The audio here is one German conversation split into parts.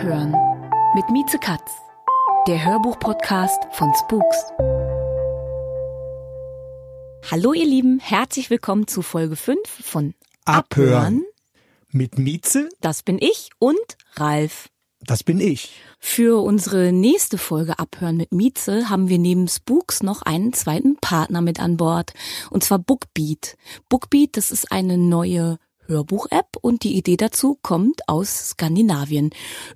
Abhören mit Mieze Katz, der Hörbuch-Podcast von Spooks. Hallo ihr Lieben, herzlich willkommen zu Folge 5 von Abhören. Mit Mieze, Das bin ich und Ralf. das bin ich. Für unsere nächste Folge Abhören mit Mieze haben wir neben Spooks noch einen zweiten Partner mit an Bord. Und zwar Bookbeat. Bookbeat, das ist eine neue Hörbuch-App und die Idee dazu kommt aus Skandinavien.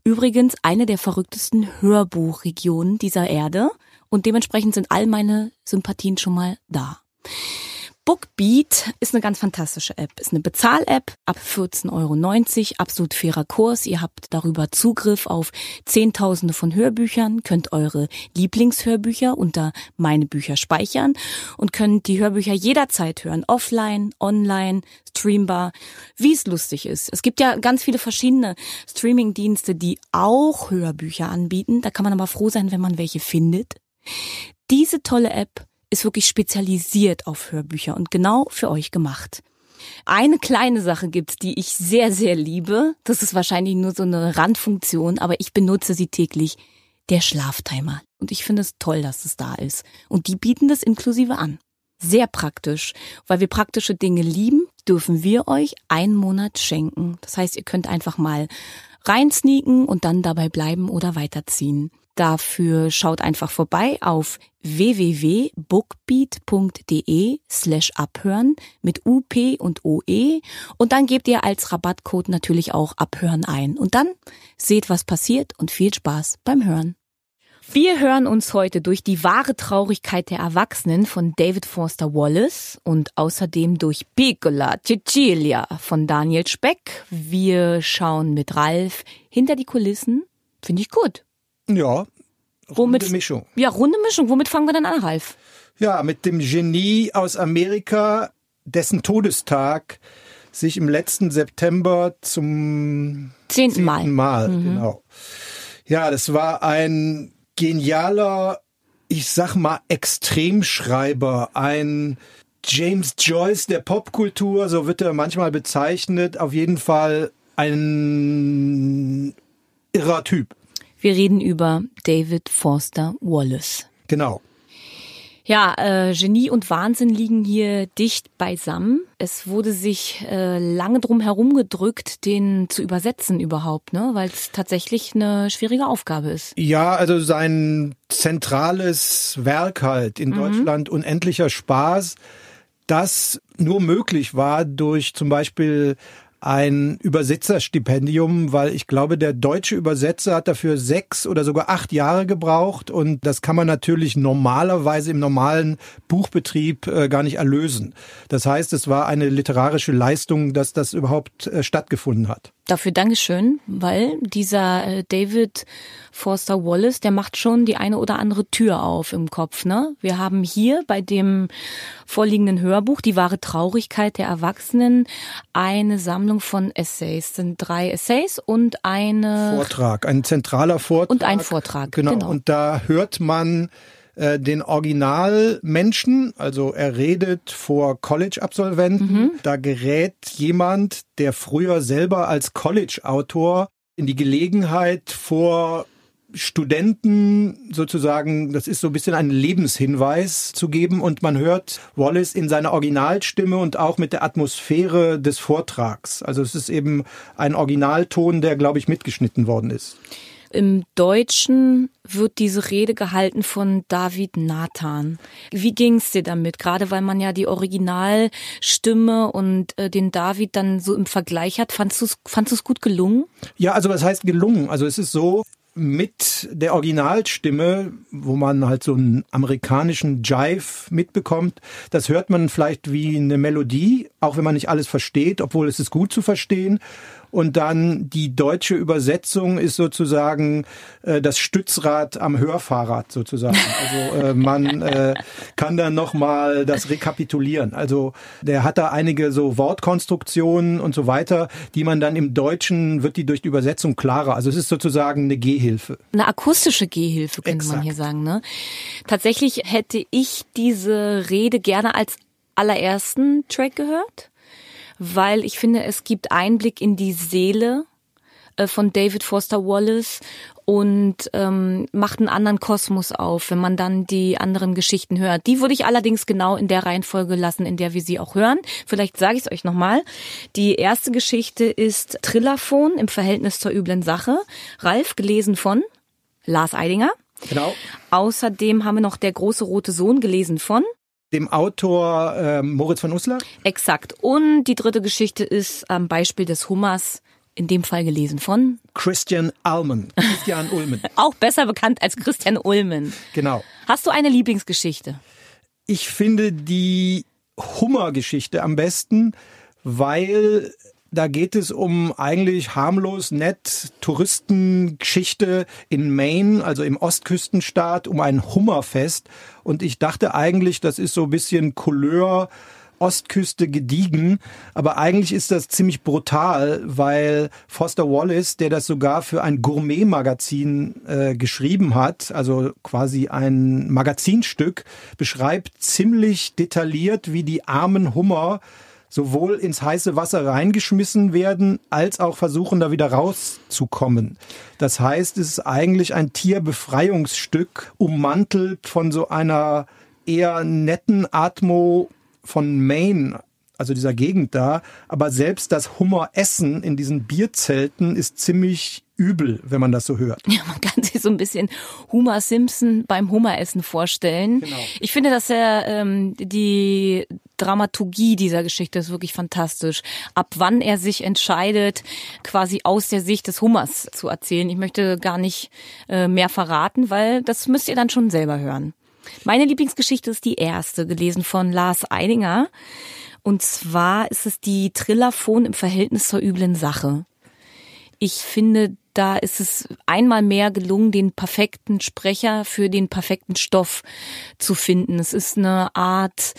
Übrigens eine der verrücktesten Hörbuchregionen dieser Erde und dementsprechend sind all meine Sympathien schon mal da. Bookbeat ist eine ganz fantastische App. Ist eine Bezahl-App ab 14,90 Euro, absolut fairer Kurs. Ihr habt darüber Zugriff auf Zehntausende von Hörbüchern, könnt eure Lieblingshörbücher unter meine Bücher speichern und könnt die Hörbücher jederzeit hören. Offline, online, streambar, wie es lustig ist. Es gibt ja ganz viele verschiedene Streaming-Dienste, die auch Hörbücher anbieten. Da kann man aber froh sein, wenn man welche findet. Diese tolle App ist wirklich spezialisiert auf Hörbücher und genau für euch gemacht. Eine kleine Sache gibt's, die ich sehr, sehr liebe. Das ist wahrscheinlich nur so eine Randfunktion, aber ich benutze sie täglich. Der Schlaftimer. Und ich finde es toll, dass es da ist. Und die bieten das inklusive an. Sehr praktisch. Weil wir praktische Dinge lieben, dürfen wir euch einen Monat schenken. Das heißt, ihr könnt einfach mal reinsneaken und dann dabei bleiben oder weiterziehen. Dafür schaut einfach vorbei auf www.bookbeat.de slash abhören mit UP und OE und dann gebt ihr als Rabattcode natürlich auch abhören ein. Und dann seht, was passiert und viel Spaß beim Hören. Wir hören uns heute durch die wahre Traurigkeit der Erwachsenen von David Foster Wallace und außerdem durch Piccola Cecilia von Daniel Speck. Wir schauen mit Ralf hinter die Kulissen. Finde ich gut. Ja, Womit- runde Mischung. Ja, runde Mischung. Womit fangen wir denn an, Ralf? Ja, mit dem Genie aus Amerika, dessen Todestag sich im letzten September zum Zehnten Mal. Mal, genau. Ja, das war ein genialer, ich sag mal, Extremschreiber, ein James Joyce der Popkultur, so wird er manchmal bezeichnet, auf jeden Fall ein irrer Typ. Wir reden über David Foster Wallace. Genau. Ja, äh, Genie und Wahnsinn liegen hier dicht beisammen. Es wurde sich äh, lange drum herum gedrückt, den zu übersetzen überhaupt, ne? weil es tatsächlich eine schwierige Aufgabe ist. Ja, also sein zentrales Werk halt in Deutschland Unendlicher Spaß, das nur möglich war durch zum Beispiel ein Übersetzerstipendium, weil ich glaube, der deutsche Übersetzer hat dafür sechs oder sogar acht Jahre gebraucht und das kann man natürlich normalerweise im normalen Buchbetrieb äh, gar nicht erlösen. Das heißt, es war eine literarische Leistung, dass das überhaupt äh, stattgefunden hat. Dafür Dankeschön, weil dieser äh, David Foster Wallace, der macht schon die eine oder andere Tür auf im Kopf. Ne? Wir haben hier bei dem vorliegenden Hörbuch Die wahre Traurigkeit der Erwachsenen eine Sammlung von Essays. Das sind drei Essays und eine Vortrag, ein zentraler Vortrag. Und ein Vortrag, Genau. genau. Und da hört man äh, den Originalmenschen, also er redet vor College-Absolventen. Mhm. Da gerät jemand, der früher selber als College-Autor in die Gelegenheit vor Studenten sozusagen, das ist so ein bisschen ein Lebenshinweis zu geben und man hört Wallace in seiner Originalstimme und auch mit der Atmosphäre des Vortrags. Also es ist eben ein Originalton, der, glaube ich, mitgeschnitten worden ist. Im Deutschen wird diese Rede gehalten von David Nathan. Wie ging's dir damit? Gerade weil man ja die Originalstimme und äh, den David dann so im Vergleich hat. Fandst du es gut gelungen? Ja, also was heißt gelungen? Also es ist so, mit der Originalstimme, wo man halt so einen amerikanischen Jive mitbekommt. Das hört man vielleicht wie eine Melodie, auch wenn man nicht alles versteht, obwohl es ist gut zu verstehen. Und dann die deutsche Übersetzung ist sozusagen äh, das Stützrad am Hörfahrrad sozusagen. Also äh, man äh, kann dann nochmal das rekapitulieren. Also der hat da einige so Wortkonstruktionen und so weiter, die man dann im Deutschen wird die durch die Übersetzung klarer. Also es ist sozusagen eine Gehhilfe. Eine akustische Gehhilfe könnte Exakt. man hier sagen. Ne? Tatsächlich hätte ich diese Rede gerne als allerersten Track gehört weil ich finde, es gibt Einblick in die Seele äh, von David Foster Wallace und ähm, macht einen anderen Kosmos auf, wenn man dann die anderen Geschichten hört. Die würde ich allerdings genau in der Reihenfolge lassen, in der wir sie auch hören. Vielleicht sage ich es euch nochmal. Die erste Geschichte ist Trillaphon im Verhältnis zur üblen Sache. Ralf, gelesen von Lars Eidinger. Genau. Außerdem haben wir noch Der große rote Sohn, gelesen von dem Autor äh, Moritz von Uslar. Exakt. Und die dritte Geschichte ist am Beispiel des Hummers, in dem Fall gelesen von Christian Ulmen. Christian Ulmen. Auch besser bekannt als Christian Ulmen. Genau. Hast du eine Lieblingsgeschichte? Ich finde die Hummer-Geschichte am besten, weil da geht es um eigentlich harmlos, nett Touristengeschichte in Maine, also im Ostküstenstaat, um ein Hummerfest. Und ich dachte eigentlich, das ist so ein bisschen Couleur. Ostküste gediegen, aber eigentlich ist das ziemlich brutal, weil Foster Wallace, der das sogar für ein Gourmet-Magazin äh, geschrieben hat, also quasi ein Magazinstück, beschreibt ziemlich detailliert, wie die armen Hummer sowohl ins heiße Wasser reingeschmissen werden, als auch versuchen, da wieder rauszukommen. Das heißt, es ist eigentlich ein Tierbefreiungsstück, ummantelt von so einer eher netten Atmo von Maine, also dieser Gegend da. Aber selbst das Hummeressen in diesen Bierzelten ist ziemlich übel, wenn man das so hört. Ja, man kann sich so ein bisschen Homer Simpson beim Hummeressen vorstellen. Genau. Ich finde, dass er ähm, die Dramaturgie dieser Geschichte ist wirklich fantastisch. Ab wann er sich entscheidet, quasi aus der Sicht des Hummers zu erzählen. Ich möchte gar nicht äh, mehr verraten, weil das müsst ihr dann schon selber hören. Meine Lieblingsgeschichte ist die erste, gelesen von Lars Eidinger. Und zwar ist es die Trillaphon im Verhältnis zur üblen Sache. Ich finde, da ist es einmal mehr gelungen, den perfekten Sprecher für den perfekten Stoff zu finden. Es ist eine Art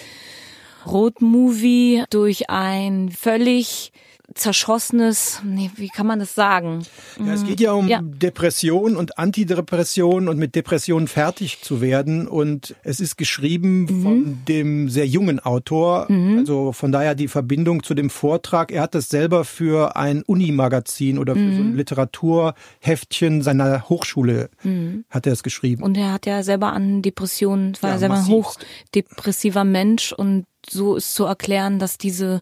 Roadmovie durch ein völlig zerschossenes, nee, wie kann man das sagen? Ja, es geht ja um ja. Depression und Antidepression und mit Depressionen fertig zu werden. Und es ist geschrieben mhm. von dem sehr jungen Autor. Mhm. Also von daher die Verbindung zu dem Vortrag. Er hat das selber für ein Unimagazin oder für mhm. so ein mhm. Literaturheftchen seiner Hochschule mhm. hat er es geschrieben. Und er hat ja selber an Depressionen, war ja, selber ein hochdepressiver Mensch und so ist zu erklären, dass diese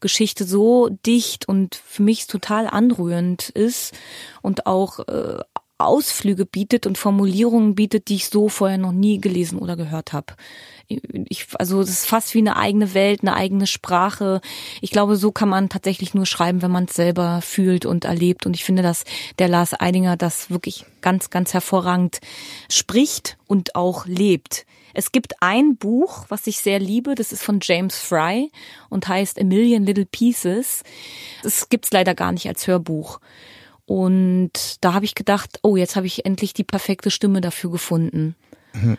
Geschichte so dicht und für mich total anrührend ist und auch äh, Ausflüge bietet und Formulierungen bietet, die ich so vorher noch nie gelesen oder gehört habe. Ich, also das ist fast wie eine eigene Welt, eine eigene Sprache. Ich glaube, so kann man tatsächlich nur schreiben, wenn man es selber fühlt und erlebt. Und ich finde, dass der Lars Eidinger das wirklich ganz, ganz hervorragend spricht und auch lebt. Es gibt ein Buch, was ich sehr liebe, das ist von James Fry und heißt A Million Little Pieces. Das gibt's leider gar nicht als Hörbuch. Und da habe ich gedacht, oh, jetzt habe ich endlich die perfekte Stimme dafür gefunden. Mhm.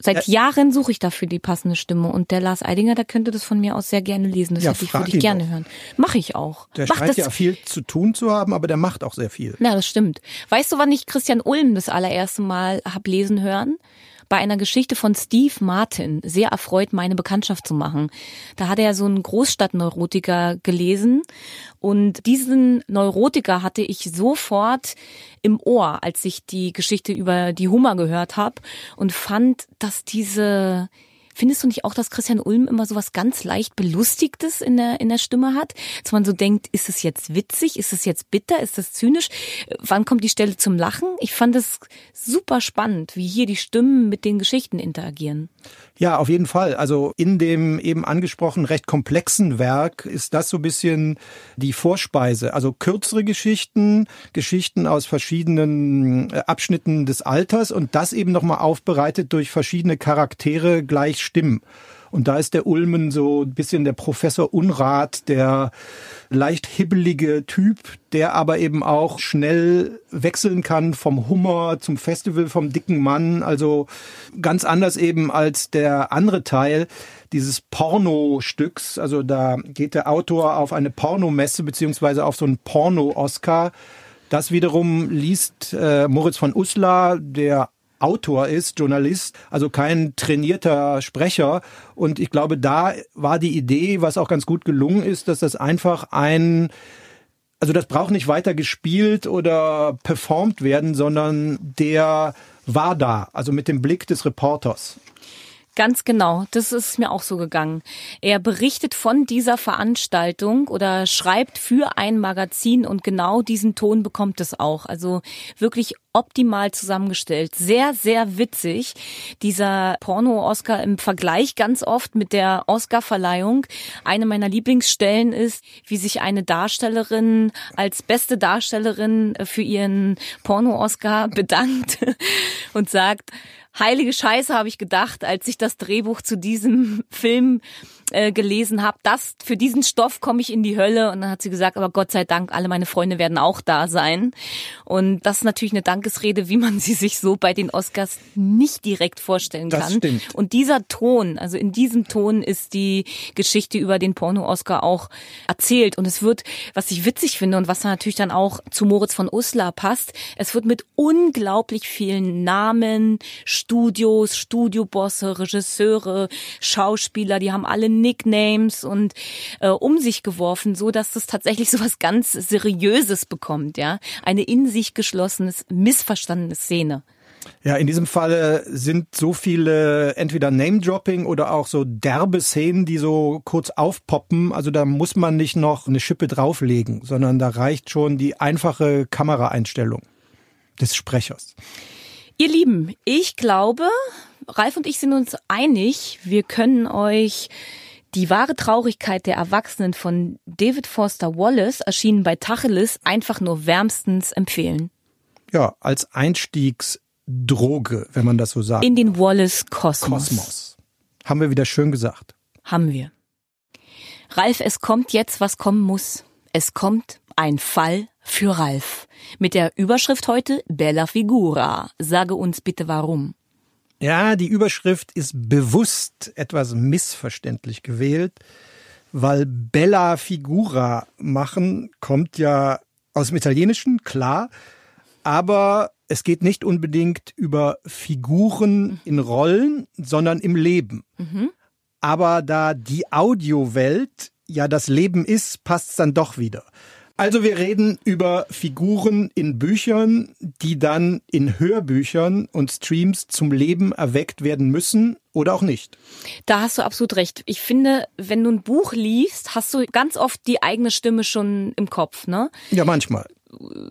Seit Jahren suche ich dafür die passende Stimme und der Lars Eidinger, der könnte das von mir aus sehr gerne lesen. Das ja, ich, würde ich gerne auch. hören. Mache ich auch. Der Mach scheint ja viel zu tun zu haben, aber der macht auch sehr viel. Ja, das stimmt. Weißt du, wann ich Christian Ulm das allererste Mal hab lesen hören? Bei einer Geschichte von Steve Martin sehr erfreut, meine Bekanntschaft zu machen. Da hat er so einen Großstadtneurotiker gelesen und diesen Neurotiker hatte ich sofort im Ohr, als ich die Geschichte über die Hummer gehört habe und fand, dass diese Findest du nicht auch, dass Christian Ulm immer so was ganz leicht Belustigtes in der, in der Stimme hat? Dass man so denkt, ist es jetzt witzig? Ist es jetzt bitter? Ist es zynisch? Wann kommt die Stelle zum Lachen? Ich fand es super spannend, wie hier die Stimmen mit den Geschichten interagieren. Ja, auf jeden Fall. Also in dem eben angesprochenen recht komplexen Werk ist das so ein bisschen die Vorspeise. Also kürzere Geschichten, Geschichten aus verschiedenen äh, Abschnitten des Alters und das eben nochmal aufbereitet durch verschiedene Charaktere gleich Stimmen. Und da ist der Ulmen so ein bisschen der Professor Unrat, der leicht hibbelige Typ, der aber eben auch schnell wechseln kann vom Hummer zum Festival, vom dicken Mann. Also ganz anders eben als der andere Teil dieses Porno-Stücks. Also da geht der Autor auf eine Pornomesse beziehungsweise auf so einen Porno-Oscar. Das wiederum liest äh, Moritz von Uslar, der Autor ist, Journalist, also kein trainierter Sprecher. Und ich glaube, da war die Idee, was auch ganz gut gelungen ist, dass das einfach ein also das braucht nicht weiter gespielt oder performt werden, sondern der war da, also mit dem Blick des Reporters. Ganz genau, das ist mir auch so gegangen. Er berichtet von dieser Veranstaltung oder schreibt für ein Magazin und genau diesen Ton bekommt es auch. Also wirklich optimal zusammengestellt. Sehr, sehr witzig. Dieser Porno-Oscar im Vergleich ganz oft mit der Oscar-Verleihung. Eine meiner Lieblingsstellen ist, wie sich eine Darstellerin als beste Darstellerin für ihren Porno-Oscar bedankt und sagt, heilige Scheiße habe ich gedacht, als ich das Drehbuch zu diesem Film äh, gelesen habe, das für diesen Stoff komme ich in die Hölle und dann hat sie gesagt, aber Gott sei Dank, alle meine Freunde werden auch da sein und das ist natürlich eine Dankesrede, wie man sie sich so bei den Oscars nicht direkt vorstellen das kann. Stimmt. Und dieser Ton, also in diesem Ton ist die Geschichte über den Porno-Oscar auch erzählt und es wird, was ich witzig finde und was natürlich dann auch zu Moritz von Uslar passt, es wird mit unglaublich vielen Namen, Studios, Studiobosse, Regisseure, Schauspieler, die haben alle Nicknames und äh, um sich geworfen, so dass das tatsächlich so was ganz Seriöses bekommt, ja. Eine in sich geschlossenes, missverstandene Szene. Ja, in diesem Fall sind so viele entweder Name-Dropping oder auch so derbe Szenen, die so kurz aufpoppen. Also da muss man nicht noch eine Schippe drauflegen, sondern da reicht schon die einfache Kameraeinstellung des Sprechers. Ihr Lieben, ich glaube, Ralf und ich sind uns einig, wir können euch die wahre Traurigkeit der Erwachsenen von David Foster Wallace, erschienen bei Tacheles, einfach nur wärmstens empfehlen. Ja, als Einstiegsdroge, wenn man das so sagt. In den Wallace-Kosmos. Kosmos. Haben wir wieder schön gesagt. Haben wir. Ralf, es kommt jetzt, was kommen muss. Es kommt ein Fall für Ralf. Mit der Überschrift heute Bella Figura. Sage uns bitte warum. Ja, die Überschrift ist bewusst etwas missverständlich gewählt, weil Bella Figura machen kommt ja aus dem Italienischen, klar, aber es geht nicht unbedingt über Figuren in Rollen, sondern im Leben. Mhm. Aber da die Audiowelt ja das Leben ist, passt es dann doch wieder. Also wir reden über Figuren in Büchern, die dann in Hörbüchern und Streams zum Leben erweckt werden müssen oder auch nicht. Da hast du absolut recht. Ich finde, wenn du ein Buch liest, hast du ganz oft die eigene Stimme schon im Kopf, ne? Ja, manchmal.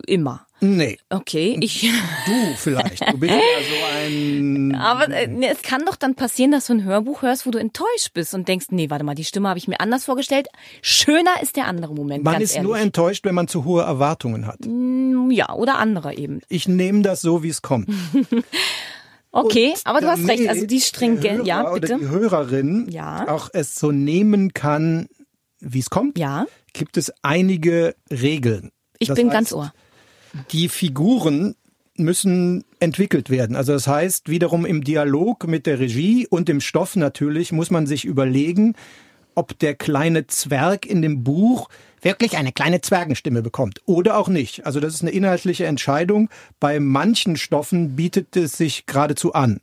Immer. Nee. Okay, ich. Du vielleicht. Du bist ja so ein. Aber äh, es kann doch dann passieren, dass du ein Hörbuch hörst, wo du enttäuscht bist und denkst, nee, warte mal, die Stimme habe ich mir anders vorgestellt. Schöner ist der andere Moment. Man ist ehrlich. nur enttäuscht, wenn man zu hohe Erwartungen hat. Mm, Ja, oder andere eben. Ich nehme das so, wie es kommt. Okay, Und aber du hast recht. Also die Hörer ja, Oder bitte. die Hörerin Ja. auch es so nehmen kann, wie es kommt, Ja, gibt es einige Regeln. ich Das bin heißt, ganz ohr. Die Figuren müssen entwickelt werden. Also das heißt, wiederum im Dialog mit der Regie und dem Stoff natürlich muss man sich überlegen, ob der kleine Zwerg in dem Buch wirklich eine kleine Zwergenstimme bekommt oder auch nicht. Also das ist eine inhaltliche Entscheidung. Bei manchen Stoffen bietet es sich geradezu an.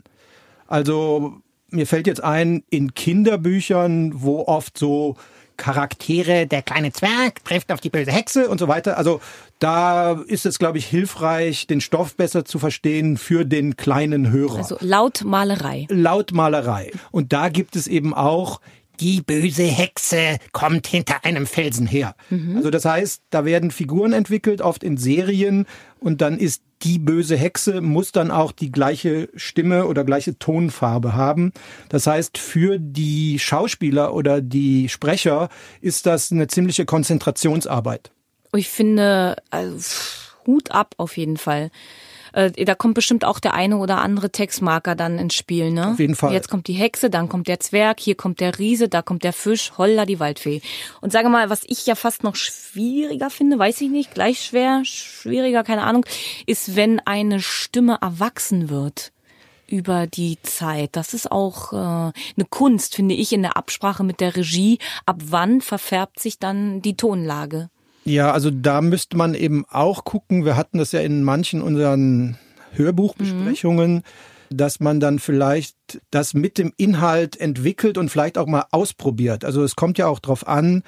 Also mir fällt jetzt ein, in Kinderbüchern, wo oft so Charaktere, der kleine Zwerg trifft auf die böse Hexe und so weiter. Also da ist es, glaube ich, hilfreich, den Stoff besser zu verstehen für den kleinen Hörer. Also Lautmalerei. Lautmalerei. Und da gibt es eben auch die böse Hexe kommt hinter einem Felsen her. Mhm. Also das heißt, da werden Figuren entwickelt, oft in Serien, und dann ist die böse Hexe muss dann auch die gleiche Stimme oder gleiche Tonfarbe haben. Das heißt, für die Schauspieler oder die Sprecher ist das eine ziemliche Konzentrationsarbeit. Ich finde, also, Hut ab auf jeden Fall. Äh, da kommt bestimmt auch der eine oder andere Textmarker dann ins Spiel, ne? Auf jeden Fall. Jetzt kommt die Hexe, dann kommt der Zwerg, hier kommt der Riese, da kommt der Fisch, holla die Waldfee. Und sage mal, was ich ja fast noch schwieriger finde, weiß ich nicht, gleich schwer, schwieriger, keine Ahnung, ist, wenn eine Stimme erwachsen wird über die Zeit. Das ist auch äh, eine Kunst, finde ich, in der Absprache mit der Regie. Ab wann verfärbt sich dann die Tonlage? Ja, also da müsste man eben auch gucken. Wir hatten das ja in manchen unseren Hörbuchbesprechungen. Mhm dass man dann vielleicht das mit dem Inhalt entwickelt und vielleicht auch mal ausprobiert. Also es kommt ja auch darauf an,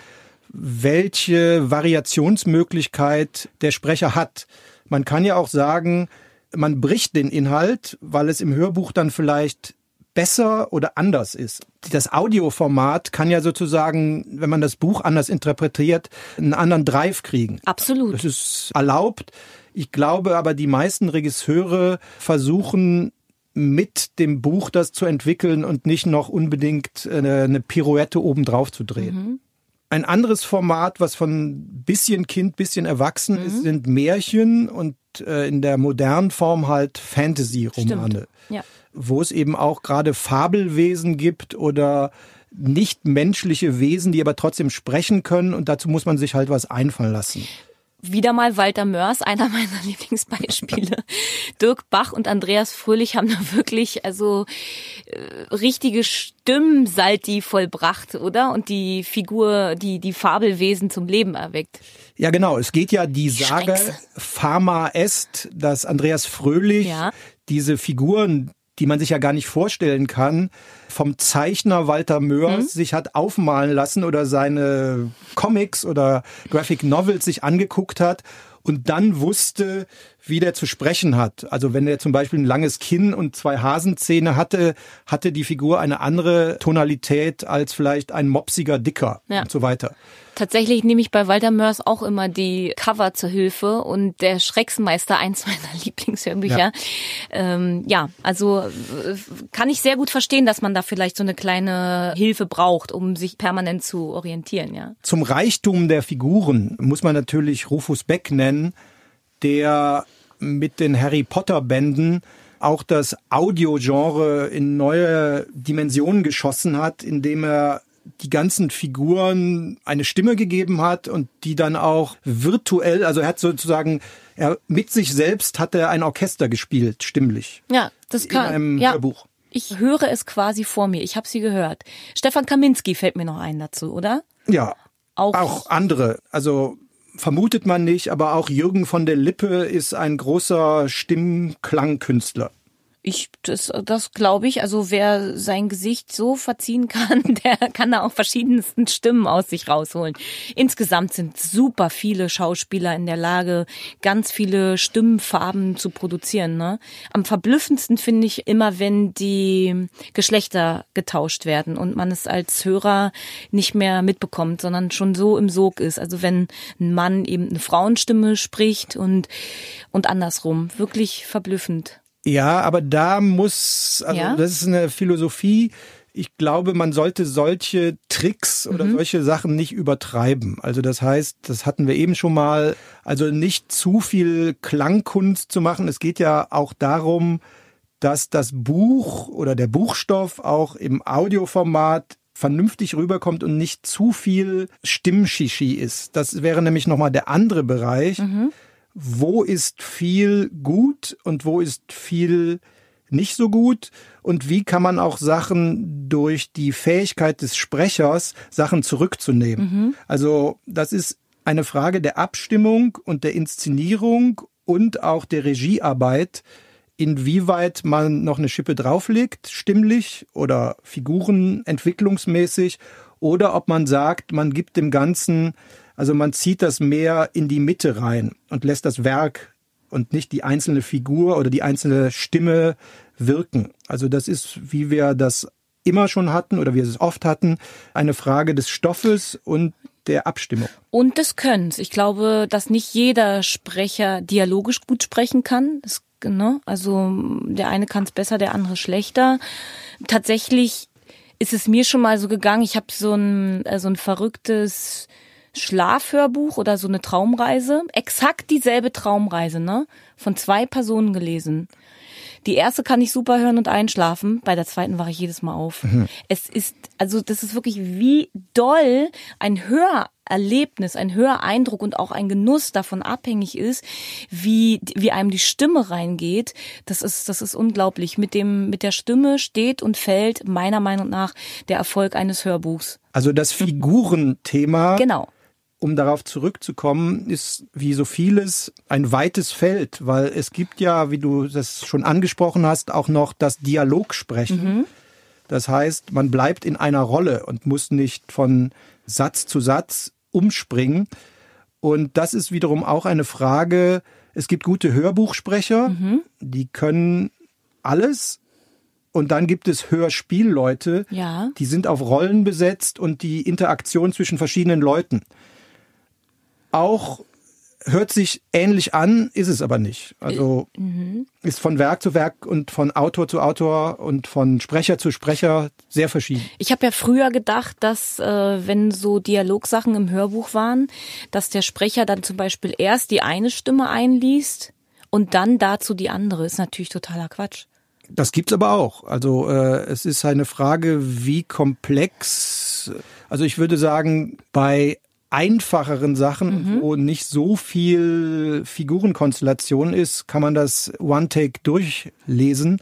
welche Variationsmöglichkeit der Sprecher hat. Man kann ja auch sagen, man bricht den Inhalt, weil es im Hörbuch dann vielleicht besser oder anders ist. Das Audioformat kann ja sozusagen, wenn man das Buch anders interpretiert, einen anderen Drive kriegen. Absolut. Das ist erlaubt. Ich glaube aber, die meisten Regisseure versuchen mit dem Buch das zu entwickeln und nicht noch unbedingt eine, Pirouette obendrauf zu drehen. Mhm. Ein anderes Format, was von bisschen Kind, bisschen erwachsen mhm. ist, sind Märchen und äh, in der modernen Form halt Fantasy-Romane. Ja wo es eben auch gerade Fabelwesen gibt oder nicht menschliche Wesen, die aber trotzdem sprechen können und dazu muss man sich halt was einfallen lassen. Wieder mal Walter Mörs, einer meiner Lieblingsbeispiele. Dirk Bach und Andreas Fröhlich haben da wirklich also äh, richtige Stimmsalti vollbracht, oder? Und die Figur, die die Fabelwesen zum Leben erweckt. Ja, genau. Es geht ja die Sage Pharma est, dass Andreas Fröhlich ja. diese Figuren, die man sich ja gar nicht vorstellen kann, vom Zeichner Walter Mörs mhm. sich hat aufmalen lassen oder seine Comics oder Graphic Novels sich angeguckt hat und dann wusste, wie der zu sprechen hat. Also wenn er zum Beispiel ein langes Kinn und zwei Hasenzähne hatte, hatte die Figur eine andere Tonalität als vielleicht ein mopsiger Dicker ja. und so weiter. Tatsächlich nehme ich bei Walter Mörs auch immer die Cover zur Hilfe und der Schrecksmeister, eins meiner Lieblingshörbücher. Ja. Ähm, ja, also äh, kann ich sehr gut verstehen, dass man da vielleicht so eine kleine Hilfe braucht, um sich permanent zu orientieren, ja. Zum Reichtum der Figuren muss man natürlich Rufus Beck nennen, der mit den Harry Potter Bänden auch das Audiogenre in neue Dimensionen geschossen hat, indem er die ganzen Figuren eine Stimme gegeben hat und die dann auch virtuell, also er hat sozusagen, er mit sich selbst hat er ein Orchester gespielt, stimmlich. Ja, das kann. In einem ja. Hörbuch. Ich höre es quasi vor mir. Ich habe sie gehört. Stefan Kaminski fällt mir noch ein dazu, oder? Ja. Auch, auch andere. Also vermutet man nicht, aber auch Jürgen von der Lippe ist ein großer Stimmklangkünstler. Ich, das, das glaube ich. Also wer sein Gesicht so verziehen kann, der kann da auch verschiedensten Stimmen aus sich rausholen. Insgesamt sind super viele Schauspieler in der Lage, ganz viele Stimmfarben zu produzieren. Ne? Am verblüffendsten finde ich immer, wenn die Geschlechter getauscht werden und man es als Hörer nicht mehr mitbekommt, sondern schon so im Sog ist. Also wenn ein Mann eben eine Frauenstimme spricht und, und andersrum. Wirklich verblüffend. Ja, aber da muss, also ja? das ist eine Philosophie. Ich glaube, man sollte solche Tricks oder mhm. solche Sachen nicht übertreiben. Also das heißt, das hatten wir eben schon mal, also nicht zu viel Klangkunst zu machen. Es geht ja auch darum, dass das Buch oder der Buchstoff auch im Audioformat vernünftig rüberkommt und nicht zu viel Stimmshishi ist. Das wäre nämlich nochmal der andere Bereich. Mhm wo ist viel gut und wo ist viel nicht so gut und wie kann man auch Sachen durch die Fähigkeit des Sprechers Sachen zurückzunehmen. Mhm. Also das ist eine Frage der Abstimmung und der Inszenierung und auch der Regiearbeit, inwieweit man noch eine Schippe drauflegt, stimmlich oder Figurenentwicklungsmäßig oder ob man sagt, man gibt dem Ganzen, also man zieht das mehr in die Mitte rein und lässt das Werk und nicht die einzelne Figur oder die einzelne Stimme wirken. Also das ist, wie wir das immer schon hatten oder wir es oft hatten, eine Frage des Stoffes und der Abstimmung. Und des Könns. Ich glaube, dass nicht jeder Sprecher dialogisch gut sprechen kann. Das, ne? Also der eine kann es besser, der andere schlechter. Tatsächlich ist es mir schon mal so gegangen. Ich habe so ein, äh, so ein verrücktes Schlafhörbuch oder so eine Traumreise. Exakt dieselbe Traumreise, ne? Von zwei Personen gelesen. Die erste kann ich super hören und einschlafen. Bei der zweiten wache ich jedes Mal auf. Mhm. Es ist, also das ist wirklich wie doll ein Hörerlebnis, ein Höreindruck und auch ein Genuss davon abhängig ist, wie, wie einem die Stimme reingeht. Das ist, das ist unglaublich. Mit dem, mit der Stimme steht und fällt meiner Meinung nach der Erfolg eines Hörbuchs. Also das Figurenthema. Genau um darauf zurückzukommen, ist wie so vieles ein weites Feld, weil es gibt ja, wie du das schon angesprochen hast, auch noch das Dialogsprechen. Mhm. Das heißt, man bleibt in einer Rolle und muss nicht von Satz zu Satz umspringen. Und das ist wiederum auch eine Frage. Es gibt gute Hörbuchsprecher, mhm. die können alles. Und dann gibt es Hörspielleute, ja. die sind auf Rollen besetzt und die Interaktion zwischen verschiedenen Leuten auch hört sich ähnlich an, ist es aber nicht. Also mhm. ist von Werk zu Werk und von Autor zu Autor und von Sprecher zu Sprecher sehr verschieden. Ich habe ja früher gedacht, dass äh, wenn so Dialogsachen im Hörbuch waren, dass der Sprecher dann zum Beispiel erst die eine Stimme einliest und dann dazu die andere. Ist natürlich totaler Quatsch. Das gibt's aber auch. Also äh, es ist eine Frage, wie komplex. Also ich würde sagen, bei einfacheren Sachen, mhm. wo nicht so viel Figurenkonstellation ist, kann man das One-Take durchlesen.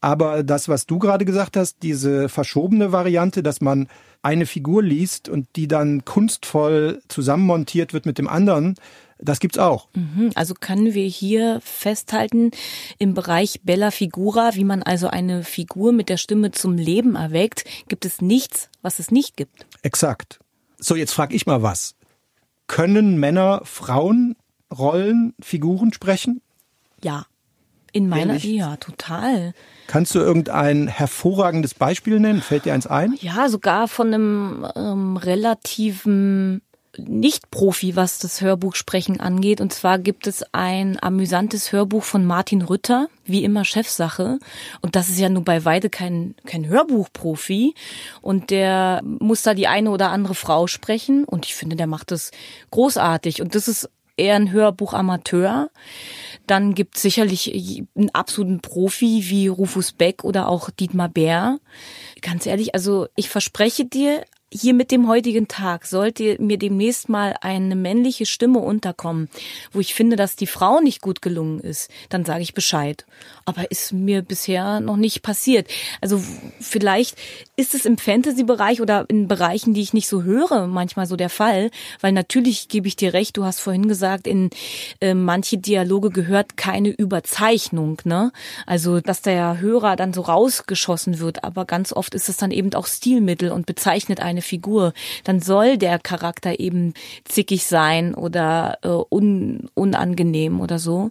Aber das, was du gerade gesagt hast, diese verschobene Variante, dass man eine Figur liest und die dann kunstvoll zusammenmontiert wird mit dem anderen, das gibt's auch. Mhm. Also können wir hier festhalten, im Bereich Bella Figura, wie man also eine Figur mit der Stimme zum Leben erweckt, gibt es nichts, was es nicht gibt. Exakt. So, jetzt frage ich mal was. Können Männer Frauenrollen, Figuren sprechen? Ja. In meiner, Ehrlich? ja, total. Kannst du irgendein hervorragendes Beispiel nennen? Fällt dir eins ein? Ja, sogar von einem ähm, relativen nicht-Profi, was das Hörbuchsprechen angeht. Und zwar gibt es ein amüsantes Hörbuch von Martin Rütter, wie immer Chefsache. Und das ist ja nun bei Weide kein, kein Hörbuchprofi. Und der muss da die eine oder andere Frau sprechen. Und ich finde, der macht das großartig. Und das ist eher ein Hörbuchamateur. Dann gibt es sicherlich einen absoluten Profi wie Rufus Beck oder auch Dietmar Bär. Ganz ehrlich, also ich verspreche dir, hier mit dem heutigen Tag sollte mir demnächst mal eine männliche Stimme unterkommen, wo ich finde, dass die Frau nicht gut gelungen ist, dann sage ich Bescheid. Aber ist mir bisher noch nicht passiert. Also vielleicht ist es im Fantasy-Bereich oder in Bereichen, die ich nicht so höre, manchmal so der Fall, weil natürlich gebe ich dir recht, du hast vorhin gesagt, in äh, manche Dialoge gehört keine Überzeichnung, ne? Also, dass der Hörer dann so rausgeschossen wird, aber ganz oft ist es dann eben auch Stilmittel und bezeichnet eine eine Figur, dann soll der Charakter eben zickig sein oder äh, un, unangenehm oder so.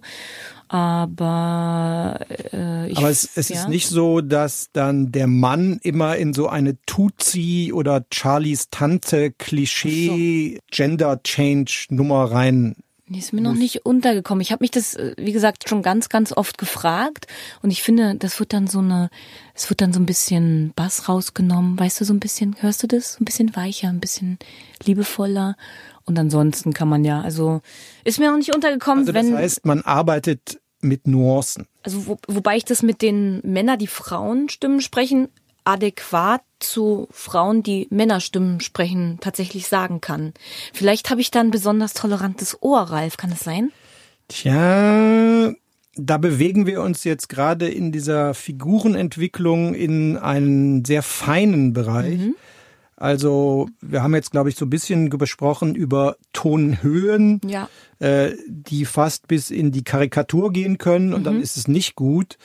Aber äh, ich, aber es, es ja. ist nicht so, dass dann der Mann immer in so eine Tutsi oder Charlies Tante Klischee so. Gender Change Nummer rein Nee, ist mir noch nicht untergekommen. Ich habe mich das, äh, wie gesagt, schon ganz, ganz oft gefragt. Und ich finde, das wird dann so eine, es wird dann so ein bisschen Bass rausgenommen. Weißt du, so ein bisschen, hörst du das? Ein bisschen weicher, ein bisschen liebevoller. Und ansonsten kann man ja, also ist mir noch nicht untergekommen. Also das wenn, heißt, man arbeitet mit Nuancen. Also wo, wobei ich das mit den Männern, die Frauenstimmen sprechen, adäquat zu Frauen, die Männerstimmen sprechen, tatsächlich sagen kann. Vielleicht habe ich da ein besonders tolerantes Ohr, Ralf, kann es sein? Tja, da bewegen wir uns jetzt gerade in dieser Figurenentwicklung in einen sehr feinen Bereich. Mhm. Also wir haben jetzt, glaube ich, so ein bisschen besprochen über Tonhöhen, ja. äh, die fast bis in die Karikatur gehen können und mhm. dann ist es nicht gut.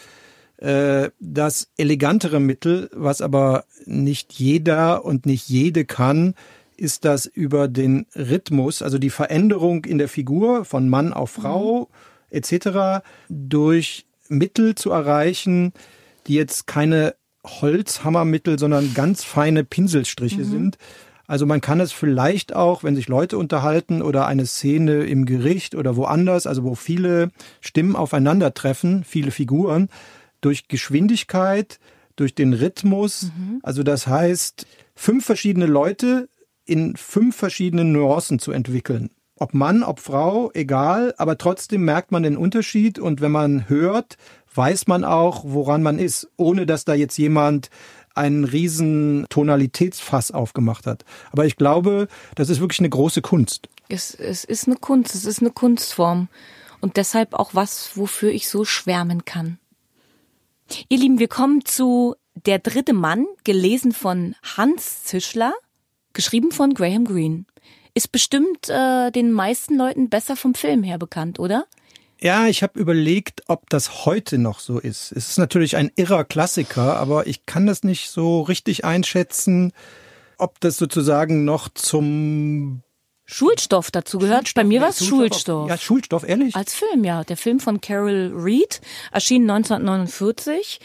Äh, das elegantere Mittel, was aber nicht jeder und nicht jede kann, ist das über den Rhythmus, also die Veränderung in der Figur von Mann auf Frau mhm. etc. durch Mittel zu erreichen, die jetzt keine Holzhammermittel, sondern ganz feine Pinselstriche mhm. sind. Also man kann es vielleicht auch, wenn sich Leute unterhalten oder eine Szene im Gericht oder woanders, also wo viele Stimmen aufeinandertreffen, viele Figuren, durch Geschwindigkeit, durch den Rhythmus. Mhm. Also das heißt, fünf verschiedene Leute in fünf verschiedenen Nuancen zu entwickeln. Ob Mann, ob Frau, egal, aber trotzdem merkt man den Unterschied und wenn man hört, weiß man auch, woran man ist, ohne dass da jetzt jemand einen riesen Tonalitätsfass aufgemacht hat. Aber ich glaube, das ist wirklich eine große Kunst. Es, es ist eine Kunst, es ist eine Kunstform und deshalb auch was, wofür ich so schwärmen kann. Ihr Lieben, wir kommen zu Der dritte Mann, gelesen von Hans Zischler, geschrieben von Graham Greene. Ist bestimmt äh, den meisten Leuten besser vom Film her bekannt, oder? Ja, ich habe überlegt, ob das heute noch so ist. Es ist natürlich ein irrer Klassiker, aber ich kann das nicht so richtig einschätzen, ob das sozusagen noch zum Schulstoff dazu gehört. Schulstoff, Bei mir war es Schulstoff. Ja, Schulstoff, ehrlich? Als Film, ja. Der Film von Carol Reed erschien 1949,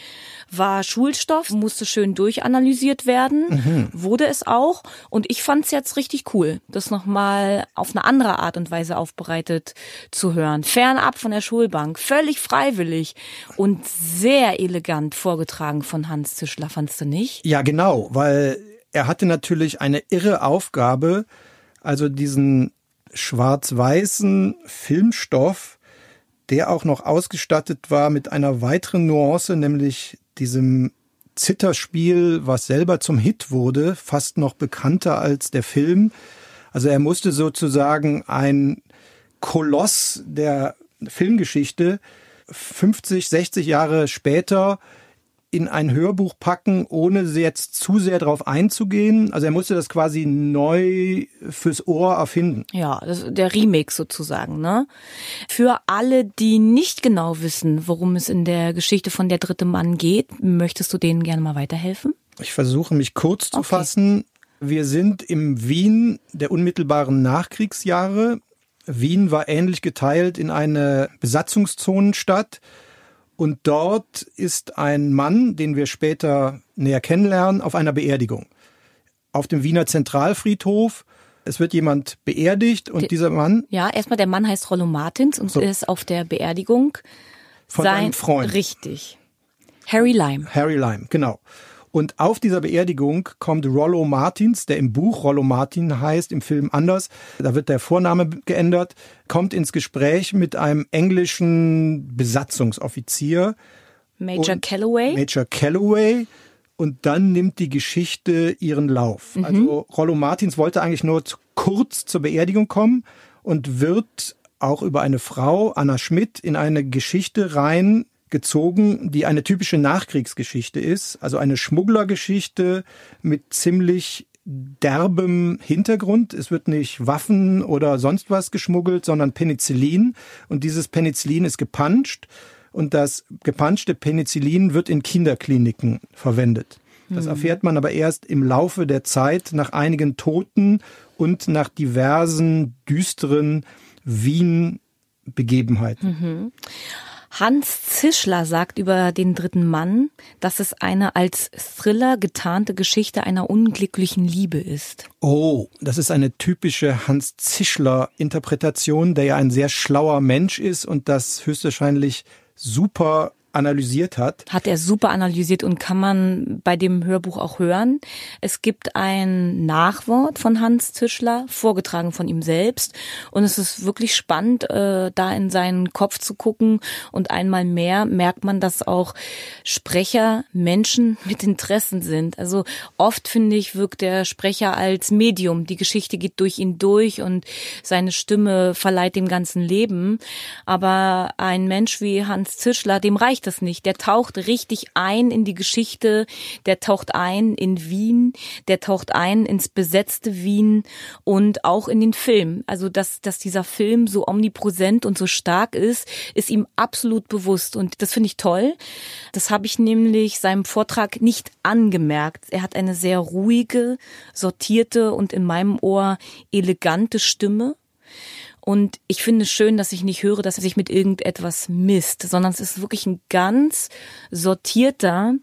war Schulstoff, musste schön durchanalysiert werden, mhm. wurde es auch. Und ich fand es jetzt richtig cool, das nochmal auf eine andere Art und Weise aufbereitet zu hören. Fernab von der Schulbank, völlig freiwillig und sehr elegant vorgetragen von Hans Zischler, fandst du nicht? Ja, genau, weil er hatte natürlich eine irre Aufgabe, also diesen schwarz-weißen Filmstoff, der auch noch ausgestattet war mit einer weiteren Nuance, nämlich diesem Zitterspiel, was selber zum Hit wurde, fast noch bekannter als der Film. Also er musste sozusagen ein Koloss der Filmgeschichte 50, 60 Jahre später in ein Hörbuch packen, ohne jetzt zu sehr darauf einzugehen. Also er musste das quasi neu fürs Ohr erfinden. Ja, der Remake sozusagen. Ne? Für alle, die nicht genau wissen, worum es in der Geschichte von der dritte Mann geht, möchtest du denen gerne mal weiterhelfen? Ich versuche mich kurz zu okay. fassen. Wir sind im Wien der unmittelbaren Nachkriegsjahre. Wien war ähnlich geteilt in eine Besatzungszonenstadt. Und dort ist ein Mann, den wir später näher kennenlernen, auf einer Beerdigung. Auf dem Wiener Zentralfriedhof. Es wird jemand beerdigt und De dieser Mann. Ja, erstmal der Mann heißt Rollo Martins und so. ist auf der Beerdigung. Von sein, einem Freund. Richtig. Harry Lime. Harry Lime, genau. Und auf dieser Beerdigung kommt Rollo Martins, der im Buch Rollo Martin heißt, im Film anders. Da wird der Vorname geändert, kommt ins Gespräch mit einem englischen Besatzungsoffizier. Major Calloway. Major Calloway. Und dann nimmt die Geschichte ihren Lauf. Mhm. Also Rollo Martins wollte eigentlich nur kurz zur Beerdigung kommen und wird auch über eine Frau, Anna Schmidt, in eine Geschichte rein gezogen, die eine typische Nachkriegsgeschichte ist, also eine Schmugglergeschichte mit ziemlich derbem Hintergrund. Es wird nicht Waffen oder sonst was geschmuggelt, sondern Penicillin. Und dieses Penicillin ist gepanscht. Und das gepanschte Penicillin wird in Kinderkliniken verwendet. Das hm. erfährt man aber erst im Laufe der Zeit nach einigen Toten und nach diversen düsteren Wien-Begebenheiten. Mhm. Hans Zischler sagt über den dritten Mann, dass es eine als Thriller getarnte Geschichte einer unglücklichen Liebe ist. Oh, das ist eine typische Hans Zischler Interpretation, der ja ein sehr schlauer Mensch ist und das höchstwahrscheinlich super analysiert hat. Hat er super analysiert und kann man bei dem Hörbuch auch hören. Es gibt ein Nachwort von Hans Tischler, vorgetragen von ihm selbst. Und es ist wirklich spannend, äh, da in seinen Kopf zu gucken. Und einmal mehr merkt man, dass auch Sprecher Menschen mit Interessen sind. Also oft, finde ich, wirkt der Sprecher als Medium. Die Geschichte geht durch ihn durch und seine Stimme verleiht dem ganzen Leben. Aber ein Mensch wie Hans Tischler, dem reicht ich das nicht. Der taucht richtig ein in die Geschichte, der taucht ein in Wien, der taucht ein ins besetzte Wien und auch in den Film. Also, dass, dass dieser Film so omnipräsent und so stark ist, ist ihm absolut bewusst. Und das finde ich toll. Das habe ich nämlich seinem Vortrag nicht angemerkt. Er hat eine sehr ruhige, sortierte und in meinem Ohr elegante Stimme. Und ich finde es schön, dass ich nicht höre, dass er sich mit irgendetwas misst, sondern es ist wirklich ein ganz sortierter,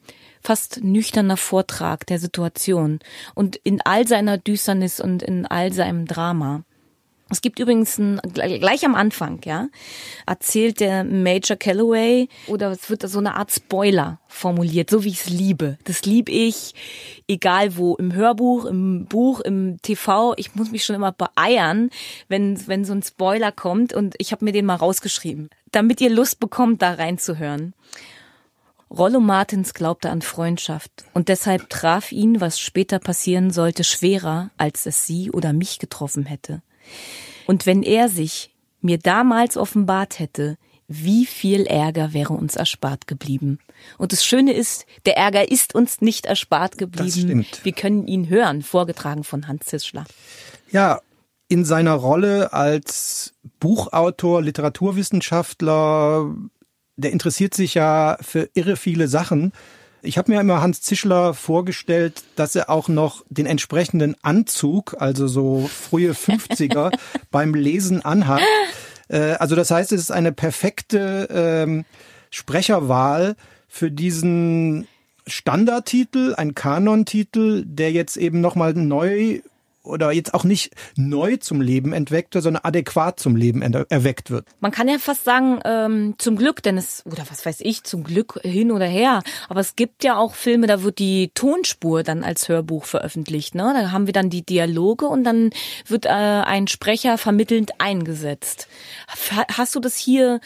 fast nüchterner Vortrag der Situation und in all seiner Düsternis und in all seinem Drama. Es gibt übrigens ein, gleich am Anfang, ja, erzählt der Major Calloway oder es wird so eine Art Spoiler formuliert, so wie ich es liebe. Das liebe ich, egal wo, im Hörbuch, im Buch, im TV. Ich muss mich schon immer beeiern, wenn, wenn so ein Spoiler kommt und ich habe mir den mal rausgeschrieben, damit ihr Lust bekommt, da reinzuhören. Rollo Martins glaubte an Freundschaft und deshalb traf ihn, was später passieren sollte, schwerer, als es sie oder mich getroffen hätte. Und wenn er sich mir damals offenbart hätte, wie viel Ärger wäre uns erspart geblieben. Und das Schöne ist, der Ärger ist uns nicht erspart geblieben. Das stimmt. Wir können ihn hören, vorgetragen von Hans Zischler. Ja, in seiner Rolle als Buchautor, Literaturwissenschaftler, der interessiert sich ja für irre viele Sachen. Ich habe mir immer Hans Zischler vorgestellt, dass er auch noch den entsprechenden Anzug, also so frühe 50er, beim Lesen anhat. Äh, also das heißt, es ist eine perfekte ähm, Sprecherwahl für diesen Standardtitel, ein Kanontitel, der jetzt eben nochmal neu oder jetzt auch nicht neu zum Leben entweckt wird, sondern adäquat zum Leben erweckt wird. Man kann ja fast sagen, ähm, zum Glück, denn es, oder was weiß ich, zum Glück hin oder her. Aber es gibt ja auch Filme, da wird die Tonspur dann als Hörbuch veröffentlicht. Ne? Da haben wir dann die Dialoge und dann wird äh, ein Sprecher vermittelnd eingesetzt. Hast du das hier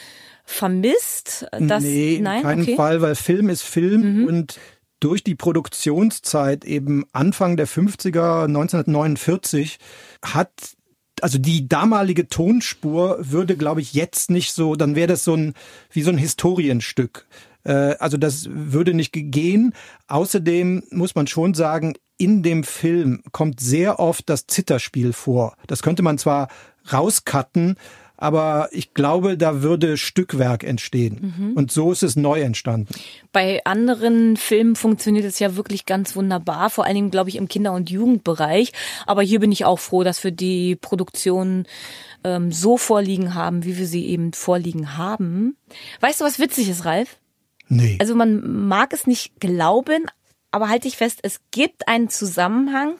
vermisst? Dass, nee, in nein? keinem okay. Fall, weil Film ist Film mhm. und durch die Produktionszeit eben Anfang der 50er, 1949, hat also die damalige Tonspur würde, glaube ich, jetzt nicht so, dann wäre das so ein, wie so ein Historienstück. Äh, also das würde nicht gehen. Außerdem muss man schon sagen, in dem Film kommt sehr oft das Zitterspiel vor. Das könnte man zwar rauscutten, aber ich glaube, da würde Stückwerk entstehen. Mhm. Und so ist es neu entstanden. Bei anderen Filmen funktioniert es ja wirklich ganz wunderbar, vor allen Dingen, glaube ich, im Kinder- und Jugendbereich. Aber hier bin ich auch froh, dass wir die Produktion ähm, so vorliegen haben, wie wir sie eben vorliegen haben. Weißt du, was witzig ist, Ralf? Nee. Also man mag es nicht glauben, aber halte ich fest, es gibt einen Zusammenhang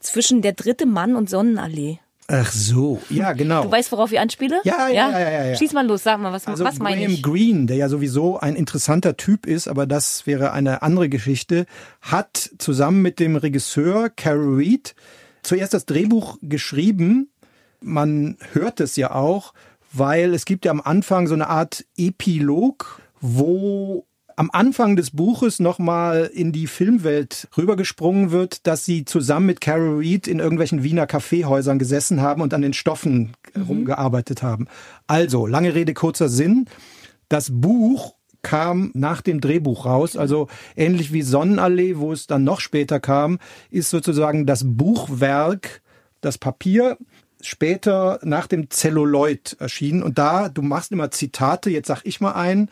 zwischen der dritte Mann und Sonnenallee. Ach so, ja, genau. Du weißt, worauf ich anspiele? Ja, ja, ja. ja, ja, ja. Schieß mal los, sag mal, was, also was meine ich? Graham Greene, der ja sowieso ein interessanter Typ ist, aber das wäre eine andere Geschichte, hat zusammen mit dem Regisseur Carol Reed zuerst das Drehbuch geschrieben. Man hört es ja auch, weil es gibt ja am Anfang so eine Art Epilog, wo am Anfang des Buches nochmal in die Filmwelt rübergesprungen wird, dass sie zusammen mit Carol Reed in irgendwelchen Wiener Kaffeehäusern gesessen haben und an den Stoffen mhm. rumgearbeitet haben. Also, lange Rede, kurzer Sinn. Das Buch kam nach dem Drehbuch raus, also ähnlich wie Sonnenallee, wo es dann noch später kam, ist sozusagen das Buchwerk, das Papier, später nach dem Zelluloid erschienen. Und da, du machst immer Zitate, jetzt sag ich mal ein,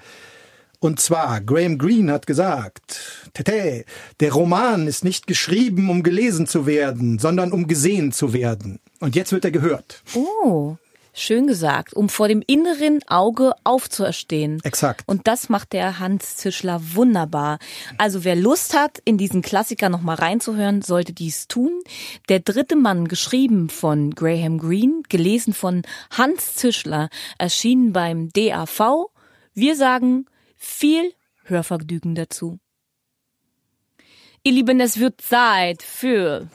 und zwar, Graham Greene hat gesagt, Tete, der Roman ist nicht geschrieben, um gelesen zu werden, sondern um gesehen zu werden. Und jetzt wird er gehört. Oh. Schön gesagt, um vor dem inneren Auge aufzuerstehen. Exakt. Und das macht der Hans Zischler wunderbar. Also wer Lust hat, in diesen Klassiker nochmal reinzuhören, sollte dies tun. Der dritte Mann, geschrieben von Graham Greene, gelesen von Hans Zischler, erschienen beim DAV. Wir sagen viel Hörvergnügen dazu. Ihr Lieben, es wird Zeit für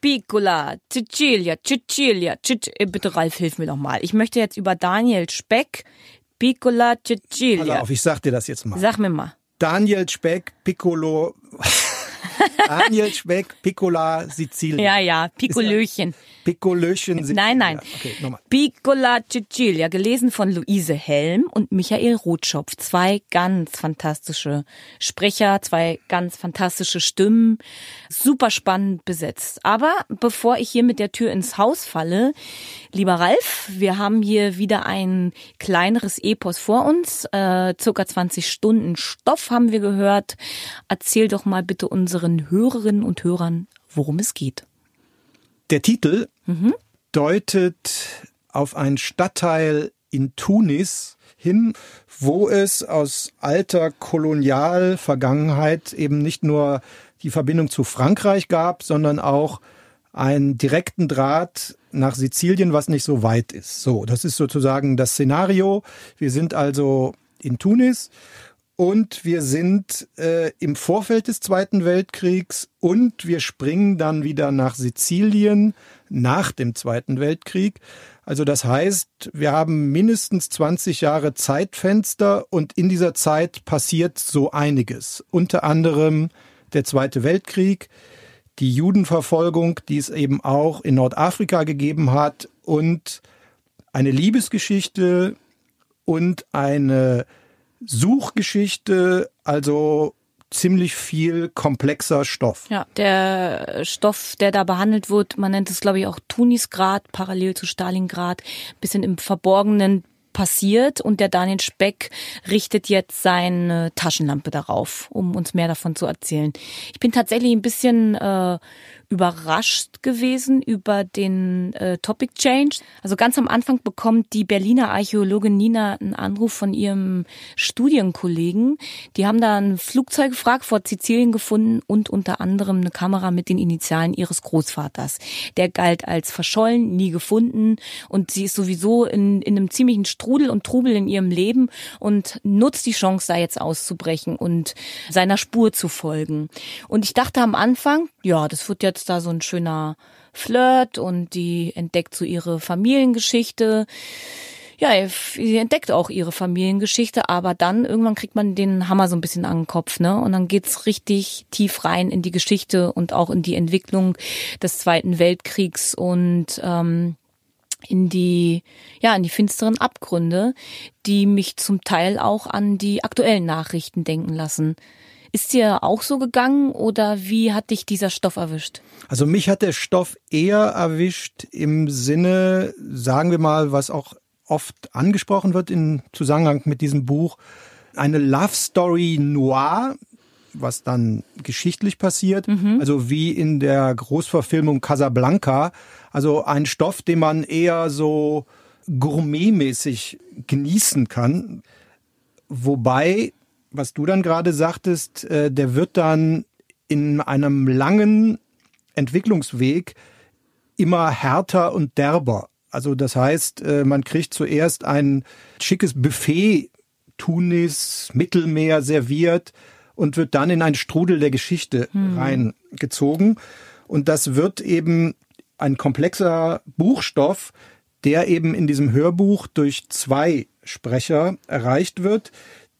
Piccola, Cecilia, Cecilia, Cecilia. Äh, bitte Ralf, hilf mir doch mal. Ich möchte jetzt über Daniel Speck, Piccola, Cecilia. Pass auf, ich sag dir das jetzt mal. Sag mir mal. Daniel Speck, Piccolo. Daniel Speck, Piccola Sizilien. Ja, ja, Piccolöchen. Piccolöchen Sizilien. Nein, nein. Okay, nochmal. Piccola Cecilia, gelesen von Luise Helm und Michael Rotschopf. Zwei ganz fantastische Sprecher, zwei ganz fantastische Stimmen. Super spannend besetzt. Aber bevor ich hier mit der Tür ins Haus falle, lieber Ralf, wir haben hier wieder ein kleineres Epos vor uns. Äh, circa 20 Stunden Stoff haben wir gehört. Erzähl doch mal bitte unseren Hörerinnen und Hörern, worum es geht. Der Titel deutet auf einen Stadtteil in Tunis hin, wo es aus alter Kolonialvergangenheit eben nicht nur die Verbindung zu Frankreich gab, sondern auch einen direkten Draht nach Sizilien, was nicht so weit ist. So, das ist sozusagen das Szenario. Wir sind also in Tunis und wir sind äh, im Vorfeld des Zweiten Weltkriegs und wir springen dann wieder nach Sizilien nach dem Zweiten Weltkrieg. Also das heißt, wir haben mindestens 20 Jahre Zeitfenster und in dieser Zeit passiert so einiges. Unter anderem der Zweite Weltkrieg, die Judenverfolgung, die es eben auch in Nordafrika gegeben hat und eine Liebesgeschichte und eine Suchgeschichte, also ziemlich viel komplexer Stoff. Ja, der Stoff, der da behandelt wird, man nennt es, glaube ich, auch Tunisgrad, parallel zu Stalingrad, bisschen im Verborgenen passiert und der Daniel Speck richtet jetzt seine Taschenlampe darauf, um uns mehr davon zu erzählen. Ich bin tatsächlich ein bisschen äh, überrascht gewesen über den äh, Topic Change. Also ganz am Anfang bekommt die Berliner Archäologin Nina einen Anruf von ihrem Studienkollegen. Die haben da ein Flugzeugwrack vor Sizilien gefunden und unter anderem eine Kamera mit den Initialen ihres Großvaters. Der galt als verschollen, nie gefunden und sie ist sowieso in, in einem ziemlichen Strudel und Trubel in ihrem Leben und nutzt die Chance, da jetzt auszubrechen und seiner Spur zu folgen. Und ich dachte am Anfang, ja, das wird jetzt da so ein schöner Flirt und die entdeckt so ihre Familiengeschichte. Ja, sie entdeckt auch ihre Familiengeschichte, aber dann irgendwann kriegt man den Hammer so ein bisschen an den Kopf, ne? Und dann geht's richtig tief rein in die Geschichte und auch in die Entwicklung des Zweiten Weltkriegs und ähm, in die, ja, in die finsteren Abgründe, die mich zum Teil auch an die aktuellen Nachrichten denken lassen. Ist dir auch so gegangen oder wie hat dich dieser Stoff erwischt? Also mich hat der Stoff eher erwischt im Sinne, sagen wir mal, was auch oft angesprochen wird im Zusammenhang mit diesem Buch, eine Love Story Noir, was dann geschichtlich passiert, also wie in der Großverfilmung Casablanca, also ein Stoff, den man eher so gourmetmäßig genießen kann, wobei, was du dann gerade sagtest, äh, der wird dann in einem langen Entwicklungsweg immer härter und derber. Also das heißt, äh, man kriegt zuerst ein schickes Buffet Tunis, Mittelmeer serviert und wird dann in einen Strudel der Geschichte reingezogen. Und das wird eben ein komplexer Buchstoff, der eben in diesem Hörbuch durch zwei Sprecher erreicht wird,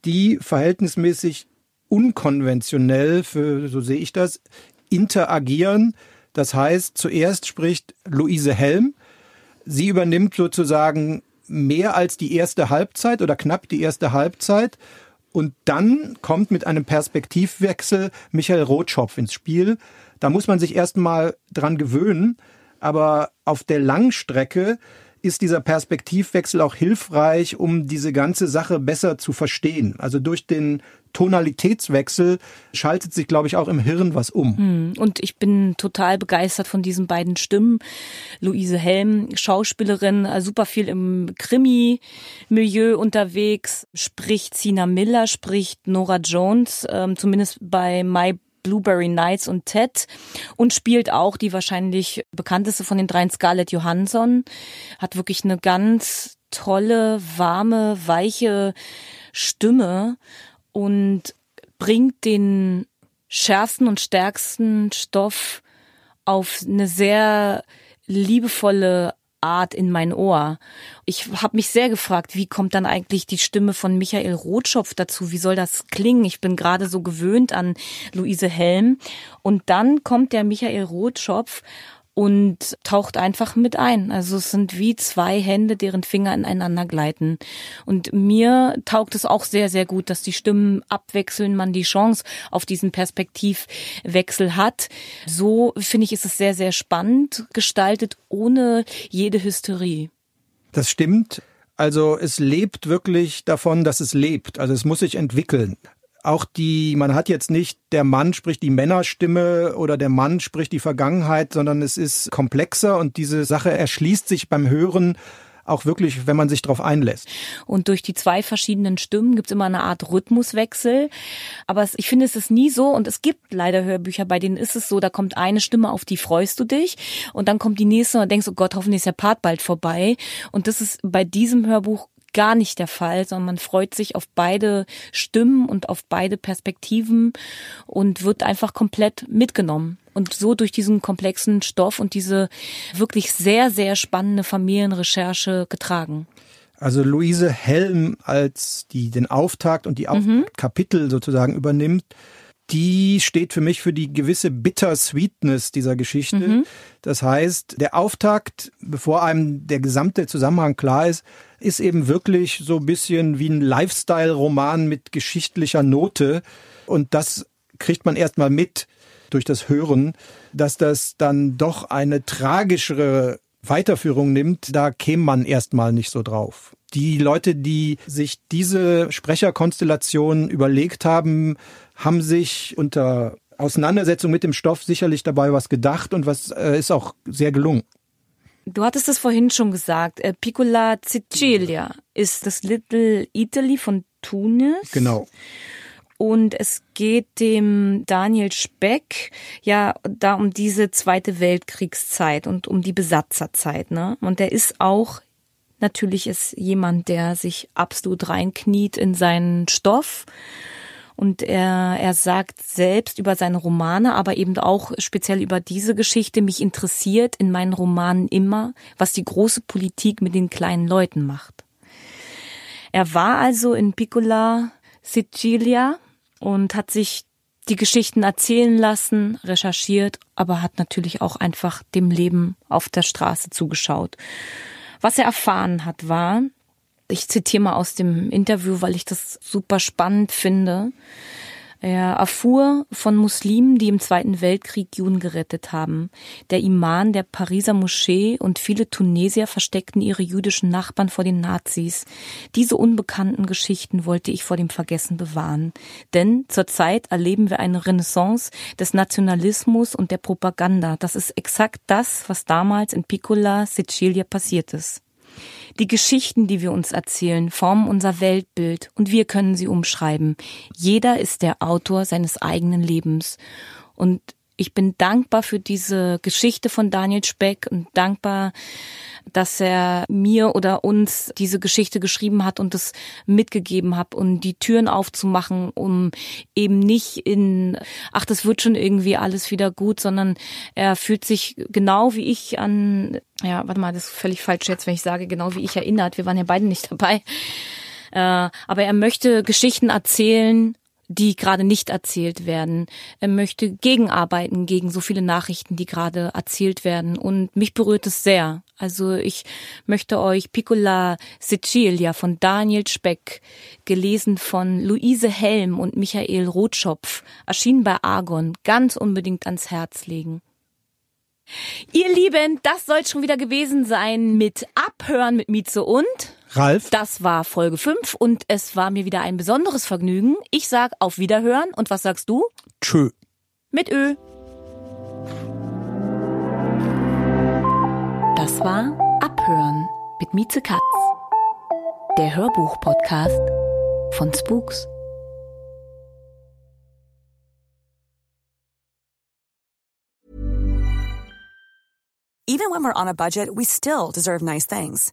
die verhältnismäßig unkonventionell, für, so sehe ich das, interagieren. Das heißt, zuerst spricht Luise Helm. Sie übernimmt sozusagen mehr als die erste Halbzeit oder knapp die erste Halbzeit. Und dann kommt mit einem Perspektivwechsel Michael Rotschopf ins Spiel. Da muss man sich erstmal dran gewöhnen. Aber auf der Langstrecke ist dieser Perspektivwechsel auch hilfreich, um diese ganze Sache besser zu verstehen. Also durch den Tonalitätswechsel schaltet sich, glaube ich, auch im Hirn was um. Und ich bin total begeistert von diesen beiden Stimmen. Luise Helm, Schauspielerin, äh, super viel im Krimi-Milieu unterwegs, spricht Sina Miller, spricht Nora Jones, ähm, zumindest bei My Blueberry Nights und Ted und spielt auch die wahrscheinlich bekannteste von den dreien Scarlett Johansson. Hat wirklich eine ganz tolle, warme, weiche Stimme und bringt den schärfsten und stärksten Stoff auf eine sehr liebevolle Art in mein Ohr. Ich habe mich sehr gefragt, wie kommt dann eigentlich die Stimme von Michael Rotschopf dazu? Wie soll das klingen? Ich bin gerade so gewöhnt an Luise Helm. Und dann kommt der Michael Rotschopf und taucht einfach mit ein. Also es sind wie zwei Hände, deren Finger ineinander gleiten. Und mir taugt es auch sehr, sehr gut, dass die Stimmen abwechseln, man die Chance auf diesen Perspektivwechsel hat. So finde ich, ist es sehr, sehr spannend gestaltet, ohne jede Hysterie. Das stimmt. Also es lebt wirklich davon, dass es lebt. Also es muss sich entwickeln auch die, man hat jetzt nicht, der Mann spricht die Männerstimme oder der Mann spricht die Vergangenheit, sondern es ist komplexer und diese Sache erschließt sich beim Hören auch wirklich, wenn man sich darauf einlässt. Und durch die zwei verschiedenen Stimmen gibt es immer eine Art Rhythmuswechsel. Aber es, ich finde, es ist nie so und es gibt leider Hörbücher, bei denen ist es so, da kommt eine Stimme, auf die freust du dich und dann kommt die nächste und denkst, oh Gott, hoffentlich ist der Part bald vorbei. Und das ist bei diesem Hörbuch gar nicht der Fall, sondern man freut sich auf beide Stimmen und auf beide Perspektiven und wird einfach komplett mitgenommen. Und so durch diesen komplexen Stoff und diese wirklich sehr, sehr spannende Familienrecherche getragen. Also Luise Helm als die den Auftakt und die Auf mhm. Kapitel sozusagen übernimmt, die steht für mich für die gewisse Bittersweetness dieser Geschichte. Mhm. Das heißt, der Auftakt, bevor einem der gesamte Zusammenhang klar ist, ist eben wirklich so ein bisschen wie ein Lifestyle-Roman mit geschichtlicher Note. Und das kriegt man erstmal mit durch das Hören, dass das dann doch eine tragischere Weiterführung nimmt. Da käme man erstmal nicht so drauf. Die Leute, die sich diese Sprecherkonstellation überlegt haben, haben sich unter Auseinandersetzung mit dem Stoff sicherlich dabei was gedacht und was äh, ist auch sehr gelungen. Du hattest es vorhin schon gesagt. Äh, Piccola Sicilia ist das Little Italy von Tunis. Genau. Und es geht dem Daniel Speck ja da um diese zweite Weltkriegszeit und um die Besatzerzeit, ne? Und er ist auch natürlich ist jemand, der sich absolut reinkniet in seinen Stoff und er, er sagt selbst über seine Romane, aber eben auch speziell über diese Geschichte, mich interessiert in meinen Romanen immer, was die große Politik mit den kleinen Leuten macht. Er war also in Piccola Sicilia und hat sich die Geschichten erzählen lassen, recherchiert, aber hat natürlich auch einfach dem Leben auf der Straße zugeschaut. Was er erfahren hat, war, ich zitiere mal aus dem Interview, weil ich das super spannend finde. Er erfuhr von Muslimen, die im Zweiten Weltkrieg Juden gerettet haben. Der Iman der Pariser Moschee und viele Tunesier versteckten ihre jüdischen Nachbarn vor den Nazis. Diese unbekannten Geschichten wollte ich vor dem Vergessen bewahren. Denn zurzeit erleben wir eine Renaissance des Nationalismus und der Propaganda. Das ist exakt das, was damals in Piccola, Sicilia passiert ist. Die Geschichten, die wir uns erzählen, formen unser Weltbild und wir können sie umschreiben. Jeder ist der Autor seines eigenen Lebens. Und ich bin dankbar für diese Geschichte von Daniel Speck und dankbar, dass er mir oder uns diese Geschichte geschrieben hat und es mitgegeben hat, um die Türen aufzumachen, um eben nicht in, ach, das wird schon irgendwie alles wieder gut, sondern er fühlt sich genau wie ich an, ja, warte mal, das ist völlig falsch jetzt, wenn ich sage, genau wie ich erinnert. Wir waren ja beide nicht dabei. Äh, aber er möchte Geschichten erzählen, die gerade nicht erzählt werden. Er möchte gegenarbeiten gegen so viele Nachrichten, die gerade erzählt werden. Und mich berührt es sehr. Also ich möchte euch Piccola Sicilia von Daniel Speck, gelesen von Luise Helm und Michael Rotschopf, erschienen bei Argon, ganz unbedingt ans Herz legen. Ihr Lieben, das soll schon wieder gewesen sein mit Abhören mit Mieze und Ralf. Das war Folge 5 und es war mir wieder ein besonderes Vergnügen. Ich sag auf Wiederhören und was sagst du? Tschö. Mit Ö. Das war Abhören mit Mieze Katz. Der Hörbuch-Podcast von Spooks. Even when we're on a budget, we still deserve nice things.